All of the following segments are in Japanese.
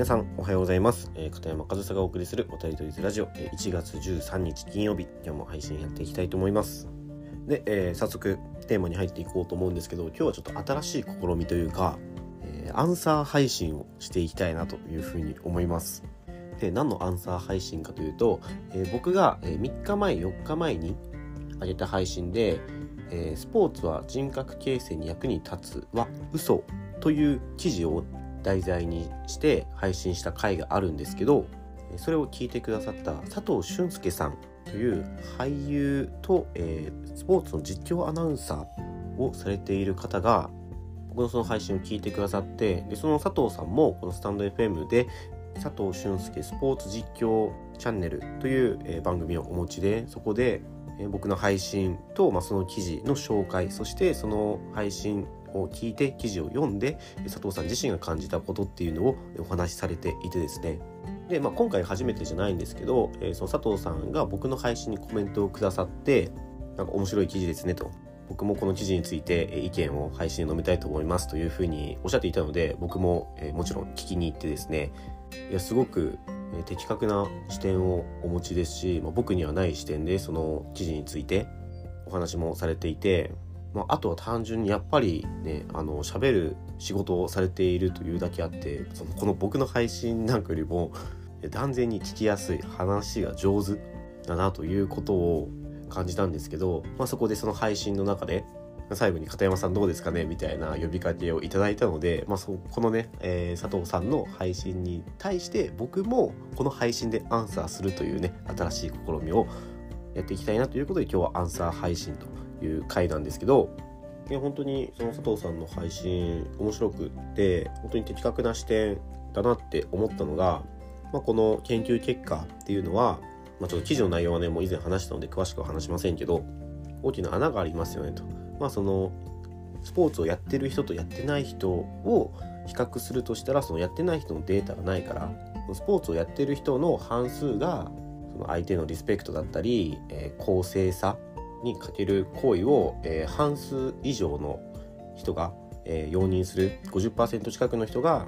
皆さんおはようございます、えー、片山和沙がお送りするお便りとりずラジオ、えー、1月13日金曜日。今日も配信やっていきたいと思います。で、えー、早速テーマに入っていこうと思うんですけど今日はちょっと新しい試みというか、えアンサー配信をしていきたいなというふうに思います。で何のアンサー配信かというと、え僕が3日前4日前に上げた配信で、えスポーツは人格形成に役に立つは嘘という記事を題材にして配信した回があるんですけどそれを聞いてくださった佐藤俊介さんという俳優と、えー、スポーツの実況アナウンサーをされている方が僕のその配信を聞いてくださってでその佐藤さんもこのスタンド FM で佐藤俊介スポーツ実況チャンネルという、えー、番組をお持ちでそこで、えー、僕の配信と、まあ、その記事の紹介そしてその配信を聞いて記事を読んで佐藤さん自身が感じたことっていうのをお話しされていてですね。で、まあ、今回初めてじゃないんですけど、えー、その佐藤さんが僕の配信にコメントをくださってなんか面白い記事ですねと。僕もこの記事について意見を配信で述べたいと思いますというふうにおっしゃっていたので僕も、えー、もちろん聞きに行ってですね。いやすごく的確な視点をお持ちですし、まあ、僕にはない視点でその記事についてお話もされていてまあ、あとは単純にやっぱりねあの喋る仕事をされているというだけあってそのこの僕の配信なんかよりも断然に聞きやすい話が上手だなということを感じたんですけど、まあ、そこでその配信の中で最後に片山さんどうですかねみたいな呼びかけをいただいたので、まあ、そこのね、えー、佐藤さんの配信に対して僕もこの配信でアンサーするというね新しい試みをやっていきたいなということで今日はアンサー配信という回なんですけど本当にその佐藤さんの配信面白くって本当に的確な視点だなって思ったのが、まあ、この研究結果っていうのは、まあ、ちょっと記事の内容はねもう以前話したので詳しくは話しませんけど大きな穴がありますよねと。まあそのスポーツをやってる人とやってない人を比較するとしたらそのやってない人のデータがないからスポーツをやってる人の半数がその相手のリスペクトだったり、えー、公正さにかける行為を、えー、半数以上の人が、えー、容認する50%近くの人が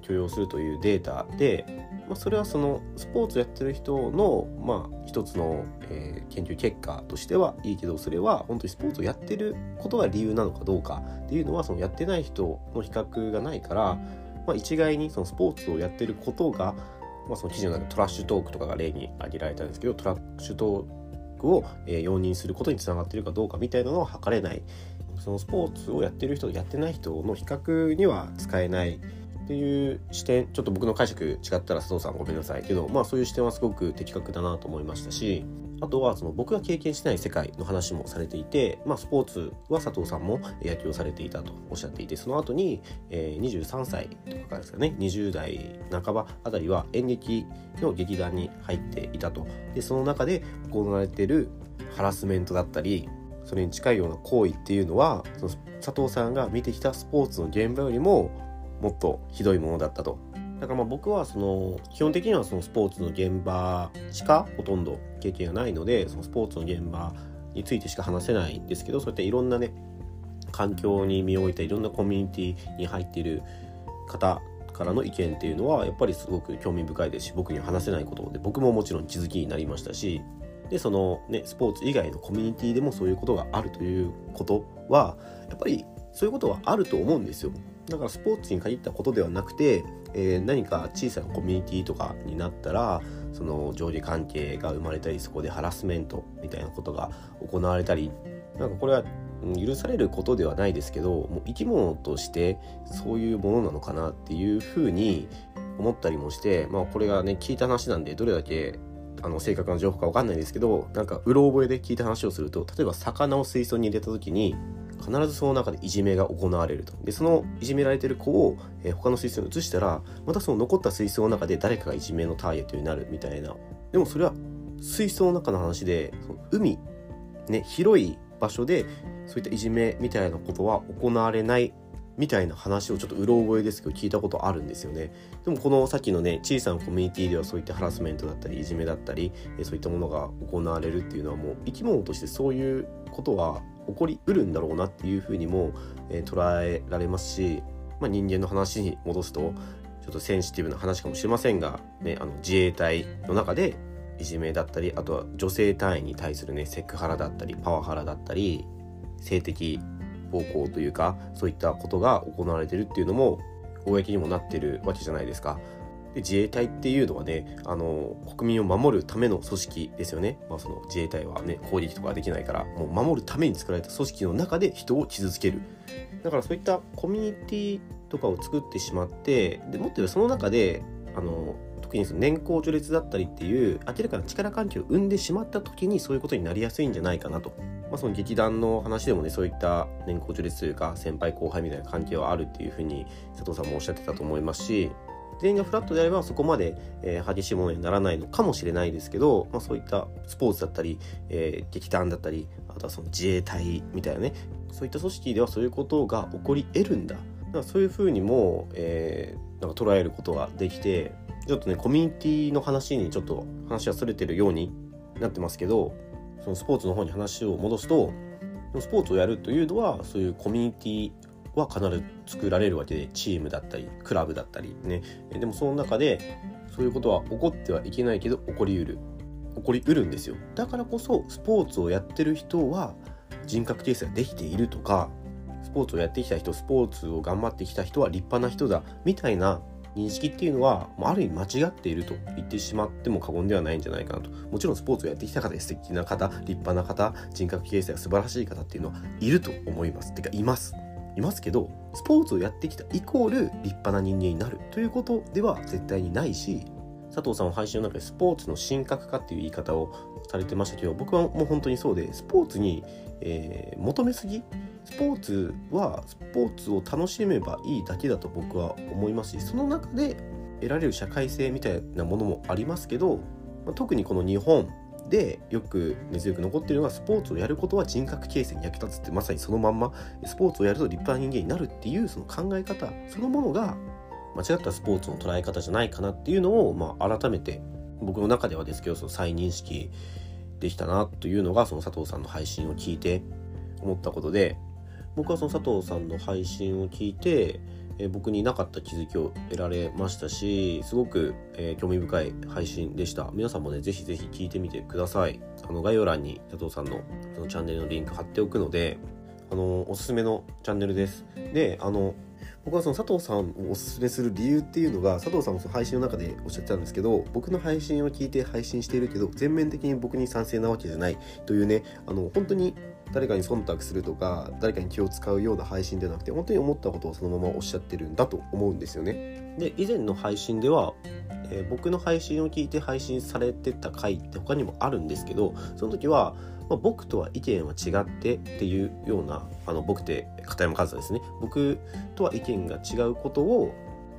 許容するというデータで、まあ、それはそのスポーツやってる人の、まあ、一つの、えー、研究結果としてはいいけどそれは本当にスポーツをやってることが理由なのかどうかっていうのはそのやってない人の比較がないから、まあ、一概にそのスポーツをやってることが、まあ、その記事の中でトラッシュトークとかが例に挙げられたんですけどトラッシュトークを、えー、容認することにつながっているかどうかみたいなのは測れない。そのスポーツをやってる人とやってない人の比較には使えない。っていう視点ちょっと僕の解釈違ったら佐藤さんごめんなさいけどまあそういう視点はすごく的確だなと思いましたしあとはその僕が経験してない世界の話もされていて、まあ、スポーツは佐藤さんも野球をされていたとおっしゃっていてその後に、え、23歳とかですかね20代半ばあたりは演劇の劇団に入っていたと。でその中で行われているハラスメントだったりそれに近いような行為っていうのはその佐藤さんが見てきたスポーツの現場よりももっとひどいものだったと。だからまあ僕はその基本的にはそのスポーツの現場しかほとんど経験がないのでそのスポーツの現場についてしか話せないんですけどそういったいろんなね環境に身を置いたいろんなコミュニティに入っている方からの意見っていうのはやっぱりすごく興味深いですし僕には話せないことで僕ももちろん気づきになりましたしでそのねスポーツ以外のコミュニティでもそういうことがあるということはやっぱりそういうことはあると思うんですよ。だからスポーツに限ったことではなくてえー、何か小さなコミュニティとかになったらその上下関係が生まれたりそこでハラスメントみたいなことが行われたりなんかこれは許されることではないですけどもう生き物としてそういうものなのかなっていうふうに思ったりもしてまあこれがね聞いた話なんでどれだけあの正確な情報か分かんないですけどなんかうろ覚えで聞いた話をすると例えば魚を水槽に入れた時に必ずその中でいじめが行われると。でそのいじめられてる子を、えー、他の水槽に移したらまたその残った水槽の中で誰かがいじめのターゲットになるみたいな。でもそれは水槽の中の話でその海ね広い場所でそういったいじめみたいなことは行われないみたいな話をちょっとうろ覚えですけど聞いたことあるんですよね。でもこのさっきのね小さなコミュニティではそういったハラスメントだったりいじめだったりそういったものが行われるっていうのはもう生き物としてそういうことは起こりうるんだろうなっていうふうにも、え、捉えられますし、まあ、人間の話に戻すとちょっとセンシティブな話かもしれませんが、ね、あの自衛隊の中でいじめだったりあとは女性隊員に対するねセクハラだったりパワハラだったり性的暴行というかそういったことが行われてるっていうのも公にもなってるわけじゃないですか。で自衛隊っていうのはねあの国民を守るための組織ですよね、まあ、その自衛隊はね攻撃とかできないからもう守るために作られた組織の中で人を傷つけるだからそういったコミュニティとかを作ってしまってでもっと言うその中であの特にその年功序列だったりっていう明らかな力関係を生んでしまった時にそういうことになりやすいんじゃないかなと。まあ、その劇団の話でもねそういった年功序列というか先輩後輩みたいな関係はあるっていうふうに佐藤さんもおっしゃってたと思いますし全員がフラットであればそこまで、えー、激しいものにならないのかもしれないですけど、まあ、そういったスポーツだったり、えー、劇団だったりあとはその自衛隊みたいなねそういった組織ではそういうことが起こり得るんだ。だからそういうふうにも、えー、なんか捉えることができてちょっとねコミュニティの話にちょっと話はそれてるようになってますけどそのスポーツの方に話を戻すとスポーツをやるというのはそういうコミュニティは必ず作られるわけでチームだったりクラブだったりね。でもその中でそういうことは起こってはいけないけど起こりうる。起こりうるんですよ。だからこそスポーツをやってる人は人格形成ができているとかスポーツをやってきた人スポーツを頑張ってきた人は立派な人だみたいな認識っていうのはある意味間違っていると言ってしまっても過言ではないんじゃないかなと。もちろんスポーツをやってきた方素敵な方立派な方人格形成が素晴らしい方っていうのはいると思います。てかいます。いますけどスポーツをやってきたイコール立派な人間になるということでは絶対にないし佐藤さんは配信の中でスポーツの神格化っていう言い方をされてましたけど僕はもう本当にそうでスポーツに、えー、求めすぎスポーツはスポーツを楽しめばいいだけだと僕は思いますしその中で得られる社会性みたいなものもありますけど、ま、特にこの日本でよく根強く残っているのがスポーツをやることは人格形成に役立つってまさにそのまんまスポーツをやると立派な人間になるっていうその考え方そのものが間違ったスポーツの捉え方じゃないかなっていうのを、まあ、改めて僕の中ではですけどその再認識できたなというのがその佐藤さんの配信を聞いて思ったことで僕はその佐藤さんの配信を聞いて、えー、僕になかった気づきを得られましたしすごく、えー、興味深い配信でした。皆さんもねぜひぜひ聞いてみてください。あの概要欄に佐藤さんのそのチャンネルのリンク貼っておくのであのおすすめのチャンネルです。であの僕はその佐藤さんをおすすめする理由っていうのが佐藤さんもその配信の中でおっしゃってたんですけど僕の配信を聞いて配信しているけど全面的に僕に賛成なわけじゃないというねあの本当に誰かに忖度するとか誰かに気を使うような配信ではなくて本当に思ったことをそのままおっしゃってるんだと思うんですよね。で以前の配信では、えー、僕の配信を聞いて配信されてた回って他にもあるんですけどその時は、まあ、僕とは意見は違ってっていうようなあの僕って片山和也ですね僕とは意見が違うことを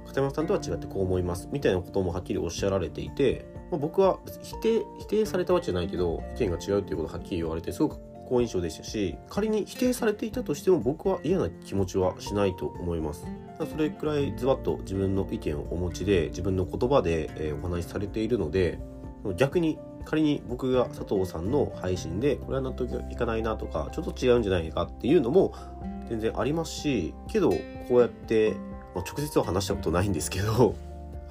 片山さんとは違ってこう思いますみたいなこともはっきりおっしゃられていて、まあ、僕は否定否定されたわけじゃないけど意見が違うっていうことをはっきり言われてすごく好印象でしたし仮に否定されていたとしても僕は嫌な気持ちはしないと思いますそれくらいズバッと自分の意見をお持ちで自分の言葉で、お話しされているので逆に仮に僕が佐藤さんの配信でこれは納得いかないなとかちょっと違うんじゃないかっていうのも全然ありますしけどこうやって、まあ、直接は話したことないんですけど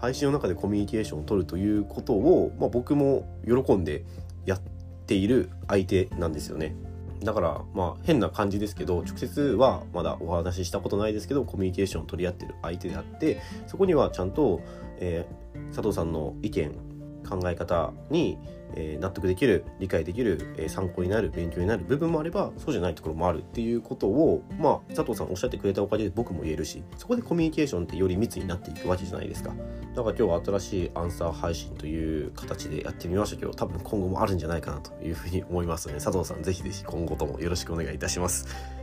配信の中でコミュニケーションを取るということを、まあ、僕も喜んでやっている相手なんですよね。だからまあ変な感じですけど直接はまだお話ししたことないですけどコミュニケーションを取り合ってる相手であってそこにはちゃんと、えー、佐藤さんの意見考え方にえ、納得できる理解できる、え、参考になる勉強になる部分もあればそうじゃないところもあるっていうことを、まあ、佐藤さんおっしゃってくれたおかげで僕も言えるしそこでコミュニケーションってより密になっていくわけじゃないですか。だから今日は新しいアンサー配信という形でやってみましたけど多分今後もあるんじゃないかなというふうに思いますので佐藤さんぜひぜひ今後ともよろしくお願いいたします。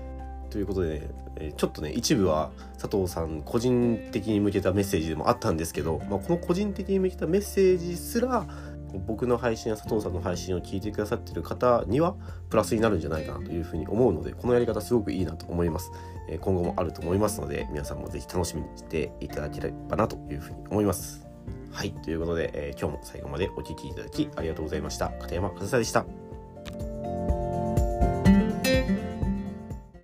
ということでね、えちょっとね、一部は佐藤さん個人的に向けたメッセージでもあったんですけど、まあ、この個人的に向けたメッセージすら、僕の配信や佐藤さんの配信を聞いてくださってる方にはプラスになるんじゃないかなというふうに思うのでこのやり方すごくいいなと思います、え今後もあると思いますので皆さんもぜひ楽しみにしていただければなというふうに思います。はいということで、えー、今日も最後までお聴きいただきありがとうございました。片山和沙でした。